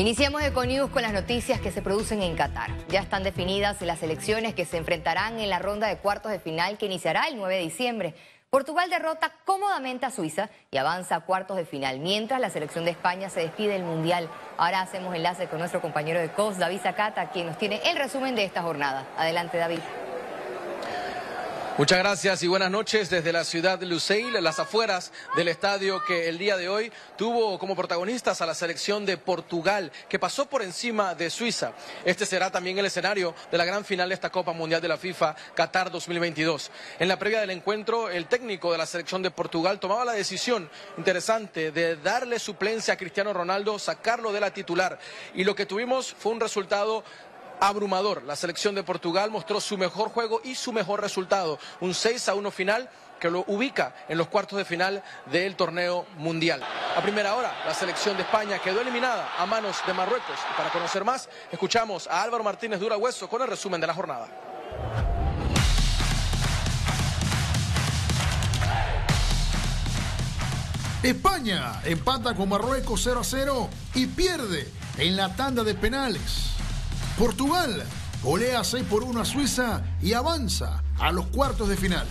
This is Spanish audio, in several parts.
Iniciamos Econews con las noticias que se producen en Qatar. Ya están definidas las elecciones que se enfrentarán en la ronda de cuartos de final que iniciará el 9 de diciembre. Portugal derrota cómodamente a Suiza y avanza a cuartos de final, mientras la selección de España se despide del Mundial. Ahora hacemos enlace con nuestro compañero de COS, David Zacata, quien nos tiene el resumen de esta jornada. Adelante, David. Muchas gracias y buenas noches desde la ciudad de Lusail, las afueras del estadio que el día de hoy tuvo como protagonistas a la selección de Portugal, que pasó por encima de Suiza. Este será también el escenario de la gran final de esta Copa Mundial de la FIFA Qatar 2022. En la previa del encuentro, el técnico de la selección de Portugal tomaba la decisión interesante de darle suplencia a Cristiano Ronaldo, sacarlo de la titular. Y lo que tuvimos fue un resultado abrumador. La selección de Portugal mostró su mejor juego y su mejor resultado, un 6 a 1 final que lo ubica en los cuartos de final del torneo mundial. A primera hora, la selección de España quedó eliminada a manos de Marruecos. Y para conocer más, escuchamos a Álvaro Martínez Dura Hueso con el resumen de la jornada. España empata con Marruecos 0 a 0 y pierde en la tanda de penales. Portugal golea 6 por 1 a Suiza y avanza a los cuartos de final.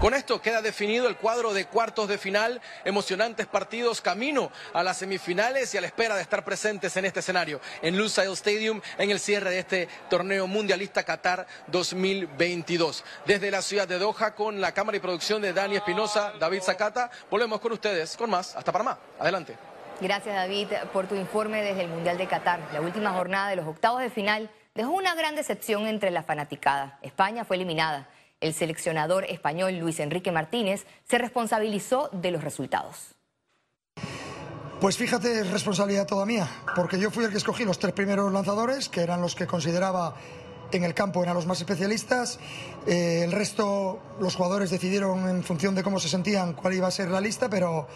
Con esto queda definido el cuadro de cuartos de final, emocionantes partidos camino a las semifinales y a la espera de estar presentes en este escenario, en Lusail Stadium, en el cierre de este torneo mundialista Qatar 2022. Desde la ciudad de Doha, con la cámara y producción de Dani Espinosa, David Zacata, volvemos con ustedes con más. Hasta Panamá. Adelante. Gracias David por tu informe desde el Mundial de Qatar. La última jornada de los octavos de final dejó una gran decepción entre la fanaticada. España fue eliminada. El seleccionador español Luis Enrique Martínez se responsabilizó de los resultados. Pues fíjate, es responsabilidad toda mía, porque yo fui el que escogí los tres primeros lanzadores, que eran los que consideraba en el campo eran los más especialistas. Eh, el resto, los jugadores decidieron en función de cómo se sentían cuál iba a ser la lista, pero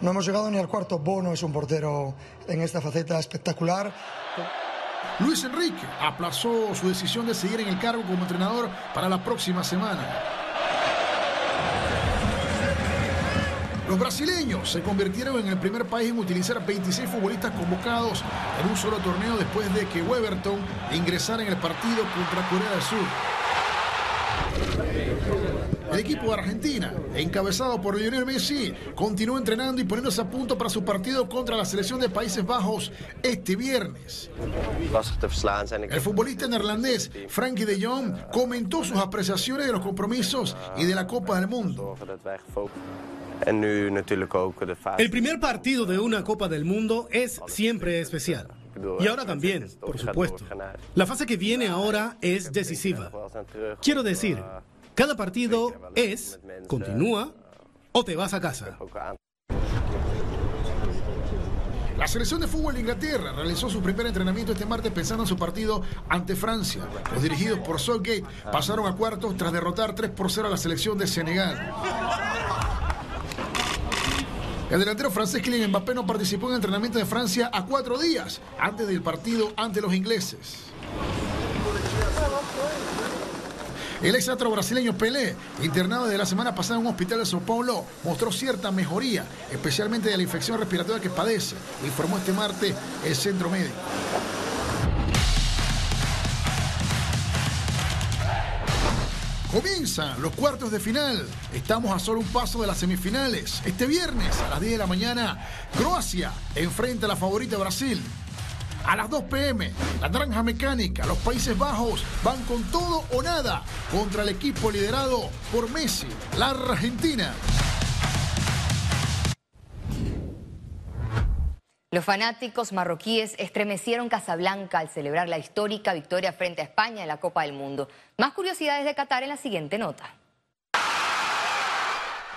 no hemos llegado ni al cuarto. Bono es un portero en esta faceta espectacular. Luis Enrique aplazó su decisión de seguir en el cargo como entrenador para la próxima semana. Los brasileños se convirtieron en el primer país en utilizar 26 futbolistas convocados en un solo torneo después de que Weberton ingresara en el partido contra Corea del Sur. El equipo de Argentina, encabezado por Lionel Messi, continúa entrenando y poniéndose a punto para su partido contra la selección de Países Bajos este viernes. El futbolista neerlandés Frankie de Jong comentó sus apreciaciones de los compromisos y de la Copa del Mundo. El primer partido de una Copa del Mundo es siempre especial. Y ahora también, por supuesto. La fase que viene ahora es decisiva. Quiero decir, cada partido es, continúa o te vas a casa. La selección de fútbol de Inglaterra realizó su primer entrenamiento este martes pensando en su partido ante Francia. Los dirigidos por Southgate pasaron a cuartos tras derrotar 3 por 0 a la selección de Senegal. El delantero francés Kylian Mbappé no participó en el entrenamiento de Francia a cuatro días antes del partido ante los ingleses. El ex brasileño Pelé, internado desde la semana pasada en un hospital de Sao Paulo, mostró cierta mejoría, especialmente de la infección respiratoria que padece, informó este martes el centro médico. Comienzan los cuartos de final. Estamos a solo un paso de las semifinales. Este viernes a las 10 de la mañana, Croacia enfrenta a la favorita Brasil. A las 2 pm, la Naranja Mecánica, los Países Bajos van con todo o nada contra el equipo liderado por Messi, la Argentina. Los fanáticos marroquíes estremecieron Casablanca al celebrar la histórica victoria frente a España en la Copa del Mundo. Más curiosidades de Qatar en la siguiente nota.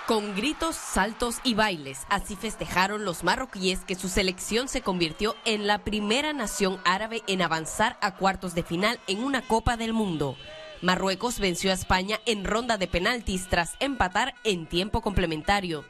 Con gritos, saltos y bailes, así festejaron los marroquíes que su selección se convirtió en la primera nación árabe en avanzar a cuartos de final en una Copa del Mundo. Marruecos venció a España en ronda de penaltis tras empatar en tiempo complementario.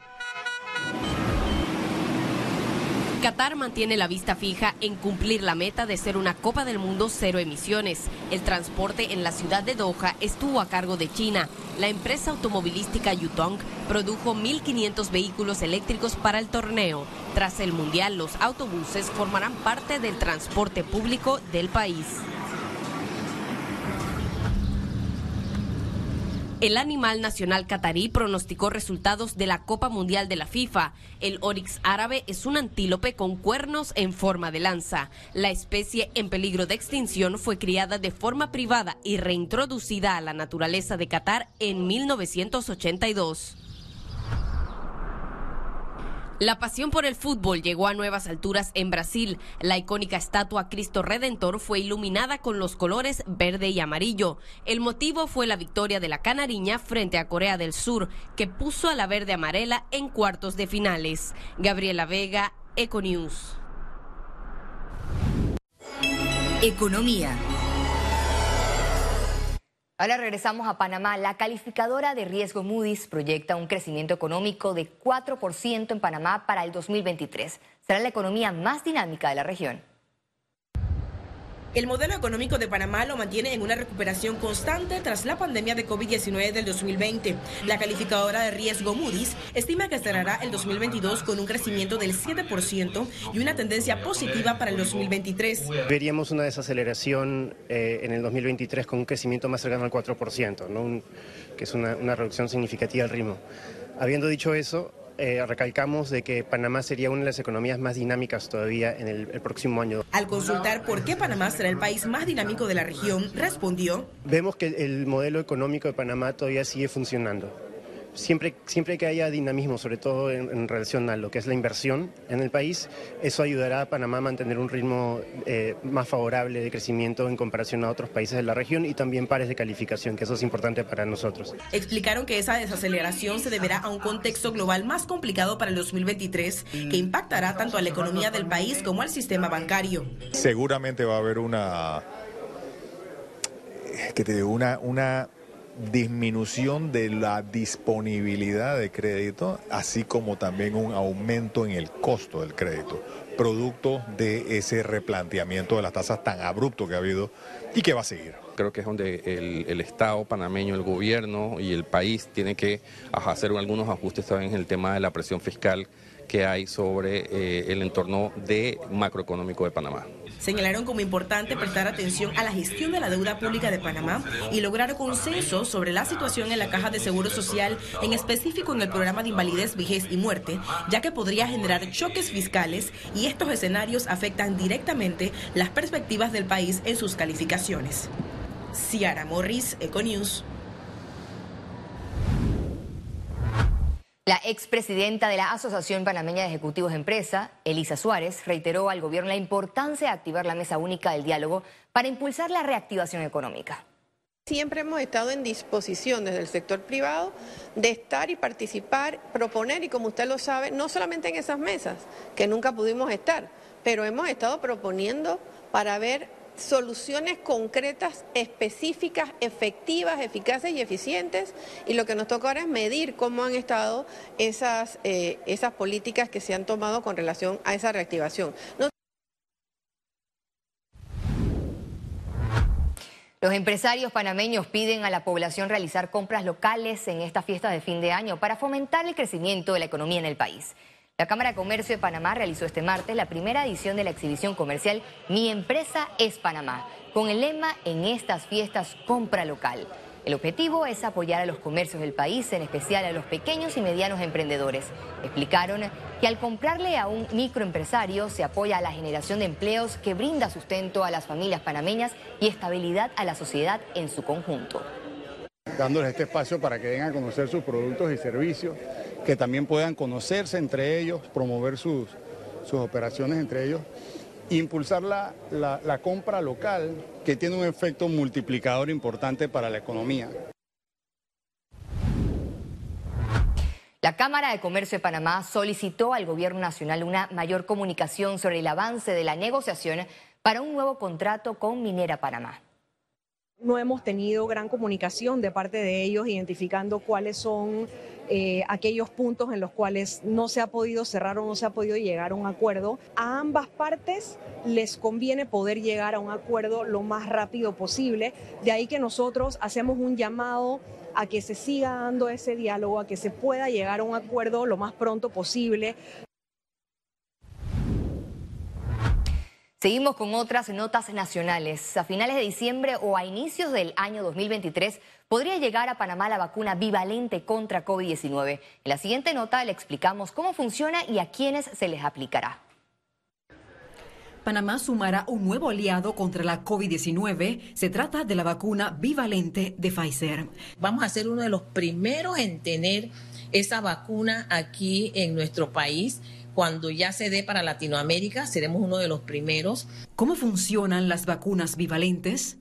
Qatar mantiene la vista fija en cumplir la meta de ser una Copa del Mundo cero emisiones. El transporte en la ciudad de Doha estuvo a cargo de China. La empresa automovilística Yutong produjo 1.500 vehículos eléctricos para el torneo. Tras el Mundial, los autobuses formarán parte del transporte público del país. El animal nacional catarí pronosticó resultados de la Copa Mundial de la FIFA. El Oryx árabe es un antílope con cuernos en forma de lanza. La especie en peligro de extinción fue criada de forma privada y reintroducida a la naturaleza de Qatar en 1982. La pasión por el fútbol llegó a nuevas alturas en Brasil. La icónica estatua Cristo Redentor fue iluminada con los colores verde y amarillo. El motivo fue la victoria de la Canariña frente a Corea del Sur, que puso a la verde amarela en cuartos de finales. Gabriela Vega, Econews. Economía. Ahora regresamos a Panamá. La calificadora de riesgo Moody's proyecta un crecimiento económico de 4% en Panamá para el 2023. Será la economía más dinámica de la región. El modelo económico de Panamá lo mantiene en una recuperación constante tras la pandemia de COVID-19 del 2020. La calificadora de riesgo Moody's estima que cerrará el 2022 con un crecimiento del 7% y una tendencia positiva para el 2023. Veríamos una desaceleración eh, en el 2023 con un crecimiento más cercano al 4%, ¿no? que es una, una reducción significativa del ritmo. Habiendo dicho eso, eh, recalcamos de que Panamá sería una de las economías más dinámicas todavía en el, el, próximo año. Al consultar por qué Panamá será el país más dinámico de la región, respondió. Vemos que el modelo económico de Panamá todavía sigue funcionando siempre, siempre que haya dinamismo, sobre todo en, en, relación a lo que es la inversión en el país, eso ayudará a Panamá a mantener un ritmo eh, más favorable de crecimiento en comparación a otros países de la región y también pares de calificación, que eso es importante para nosotros. Explicaron que esa desaceleración se deberá a un contexto global más complicado para el 2023, que impactará tanto a la economía del país como al sistema bancario. Seguramente va a haber una, que te digo, una, una disminución de la disponibilidad de crédito, así como también un aumento en el costo del crédito, producto de ese replanteamiento de las tasas tan abrupto que ha habido y que va a seguir. Creo que es donde el, Estado panameño, el gobierno y el país tiene que hacer algunos ajustes también en el tema de la presión fiscal que hay sobre eh, el entorno macroeconómico de Panamá. Señalaron como importante prestar atención a la gestión de la deuda pública de Panamá y lograr consenso sobre la situación en la caja de seguro social, en específico en el programa de invalidez, vejez y muerte, ya que podría generar choques fiscales y estos escenarios afectan directamente las perspectivas del país en sus calificaciones. Ciara Morris, Econews. La expresidenta de la Asociación Panameña de Ejecutivos de Empresa, Elisa Suárez, reiteró al gobierno la importancia de activar la mesa única del diálogo para impulsar la reactivación económica. Siempre hemos estado en disposición desde el sector privado de estar y participar, proponer y como usted lo sabe, no solamente en esas mesas, que nunca pudimos estar, pero hemos estado proponiendo para ver soluciones concretas, específicas, efectivas, eficaces y eficientes. Y lo que nos toca ahora es medir cómo han estado esas, eh, esas políticas que se han tomado con relación a esa reactivación. Los empresarios panameños piden a la población realizar compras locales en esta fiesta de fin de año para fomentar el crecimiento de la economía en el país. La Cámara de Comercio de Panamá realizó este martes la primera edición de la exhibición comercial Mi empresa es Panamá, con el lema En estas fiestas compra local. El objetivo es apoyar a los comercios del país, en especial a los pequeños y medianos emprendedores. Explicaron que al comprarle a un microempresario se apoya a la generación de empleos que brinda sustento a las familias panameñas y estabilidad a la sociedad en su conjunto. Dándoles este espacio para que vengan a conocer sus productos y servicios que también puedan conocerse entre ellos, promover sus, sus operaciones entre ellos, impulsar la, la, la compra local, que tiene un efecto multiplicador importante para la economía. La Cámara de Comercio de Panamá solicitó al Gobierno Nacional una mayor comunicación sobre el avance de la negociación para un nuevo contrato con Minera Panamá. No hemos tenido gran comunicación de parte de ellos identificando cuáles son eh, aquellos puntos en los cuales no se ha podido cerrar o no se ha podido llegar a un acuerdo. A ambas partes les conviene poder llegar a un acuerdo lo más rápido posible. De ahí que nosotros hacemos un llamado a que se siga dando ese diálogo, a que se pueda llegar a un acuerdo lo más pronto posible. Seguimos con otras notas nacionales. A finales de diciembre o a inicios del año 2023 podría llegar a Panamá la vacuna bivalente contra COVID-19. En la siguiente nota le explicamos cómo funciona y a quiénes se les aplicará. Panamá sumará un nuevo aliado contra la COVID-19. Se trata de la vacuna bivalente de Pfizer. Vamos a ser uno de los primeros en tener esa vacuna aquí en nuestro país. Cuando ya se dé para Latinoamérica, seremos uno de los primeros. ¿Cómo funcionan las vacunas bivalentes?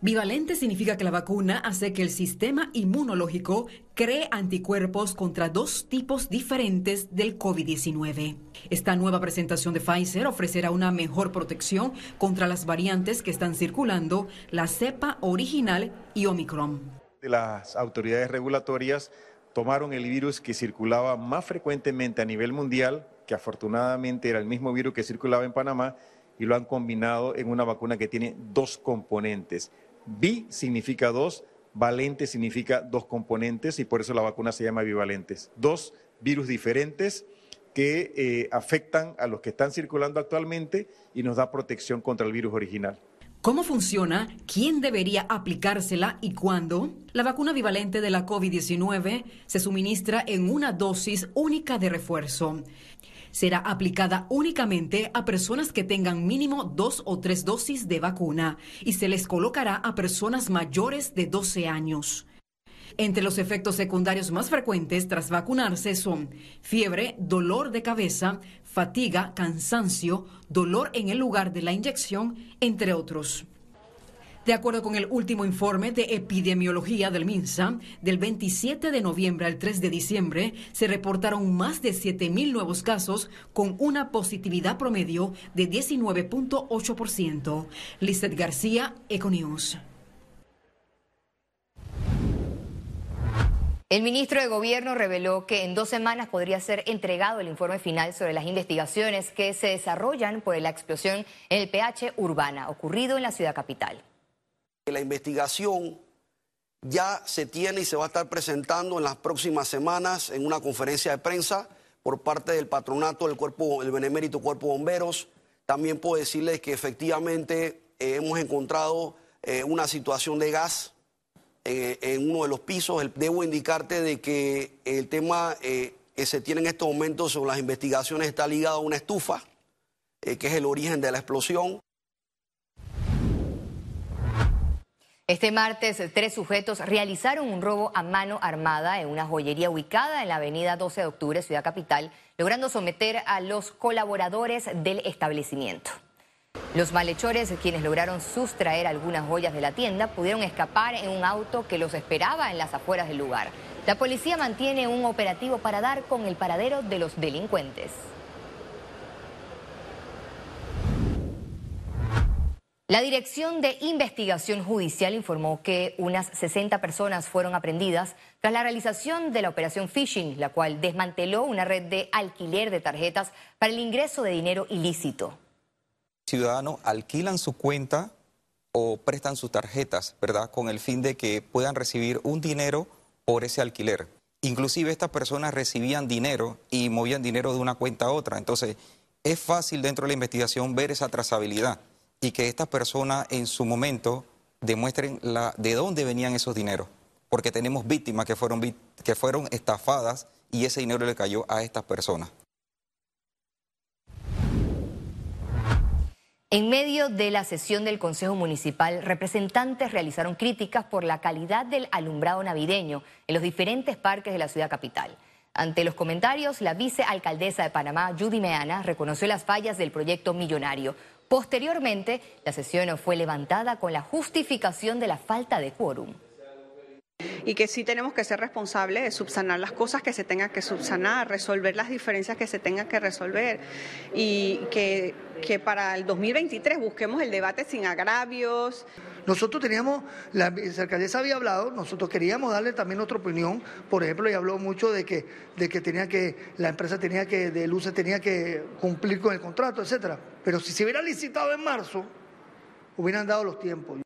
Bivalente significa que la vacuna hace que el sistema inmunológico cree anticuerpos contra dos tipos diferentes del COVID-19. Esta nueva presentación de Pfizer ofrecerá una mejor protección contra las variantes que están circulando, la cepa original y Omicron. Las autoridades regulatorias tomaron el virus que circulaba más frecuentemente a nivel mundial que afortunadamente era el mismo virus que circulaba en Panamá, y lo han combinado en una vacuna que tiene dos componentes. Bi significa dos, valente significa dos componentes y por eso la vacuna se llama bivalentes. Dos virus diferentes que eh, afectan a los que están circulando actualmente y nos da protección contra el virus original. ¿Cómo funciona? ¿Quién debería aplicársela y cuándo? La vacuna bivalente de la COVID-19 se suministra en una dosis única de refuerzo será aplicada únicamente a personas que tengan mínimo dos o tres dosis de vacuna y se les colocará a personas mayores de 12 años. Entre los efectos secundarios más frecuentes tras vacunarse son fiebre, dolor de cabeza, fatiga, cansancio, dolor en el lugar de la inyección, entre otros. De acuerdo con el último informe de epidemiología del MINSA, del 27 de noviembre al 3 de diciembre se reportaron más de 7.000 nuevos casos con una positividad promedio de 19.8%. Lizeth García, Econews. El ministro de Gobierno reveló que en dos semanas podría ser entregado el informe final sobre las investigaciones que se desarrollan por la explosión en el PH Urbana, ocurrido en la ciudad capital. La investigación ya se tiene y se va a estar presentando en las próximas semanas en una conferencia de prensa por parte del patronato del cuerpo, el benemérito cuerpo bomberos. También puedo decirles que efectivamente eh, hemos encontrado eh, una situación de gas eh, en uno de los pisos. Debo indicarte de que el tema que se tiene en estos momentos sobre las investigaciones está ligado a una estufa, que es el origen de la explosión. Este martes, tres sujetos realizaron un robo a mano armada en una joyería ubicada en la avenida 12 de octubre, Ciudad Capital, logrando someter a los colaboradores del establecimiento. Los malhechores, quienes lograron sustraer algunas joyas de la tienda, pudieron escapar en un auto que los esperaba en las afueras del lugar. La policía mantiene un operativo para dar con el paradero de los delincuentes. La Dirección de Investigación Judicial informó que unas 60 personas fueron aprendidas tras la realización de la operación Phishing, la cual desmanteló una red de alquiler de tarjetas para el ingreso de dinero ilícito. Ciudadanos alquilan su cuenta o prestan sus tarjetas, ¿verdad? Con el fin de que puedan recibir un dinero por ese alquiler. Inclusive estas personas recibían dinero y movían dinero de una cuenta a otra. Entonces, es fácil dentro de la investigación ver esa trazabilidad y que estas personas en su momento demuestren la, de dónde venían esos dineros, porque tenemos víctimas que fueron, que fueron estafadas y ese dinero le cayó a estas personas. En medio de la sesión del Consejo Municipal, representantes realizaron críticas por la calidad del alumbrado navideño en los diferentes parques de la ciudad capital. Ante los comentarios, la vicealcaldesa de Panamá, Judy Meana, reconoció las fallas del proyecto millonario. Posteriormente, la sesión fue levantada con la justificación de la falta de quórum y que sí tenemos que ser responsables de subsanar las cosas que se tengan que subsanar, resolver las diferencias que se tengan que resolver y que para el 2023 busquemos el debate sin agravios. Nosotros teníamos, la alcaldesa había hablado, nosotros queríamos darle también nuestra opinión, por ejemplo, y habló mucho de que, de que tenía que, la empresa tenía que, de luces tenía que cumplir con el contrato, etcétera. Pero si se hubiera licitado en marzo, hubieran dado los tiempos.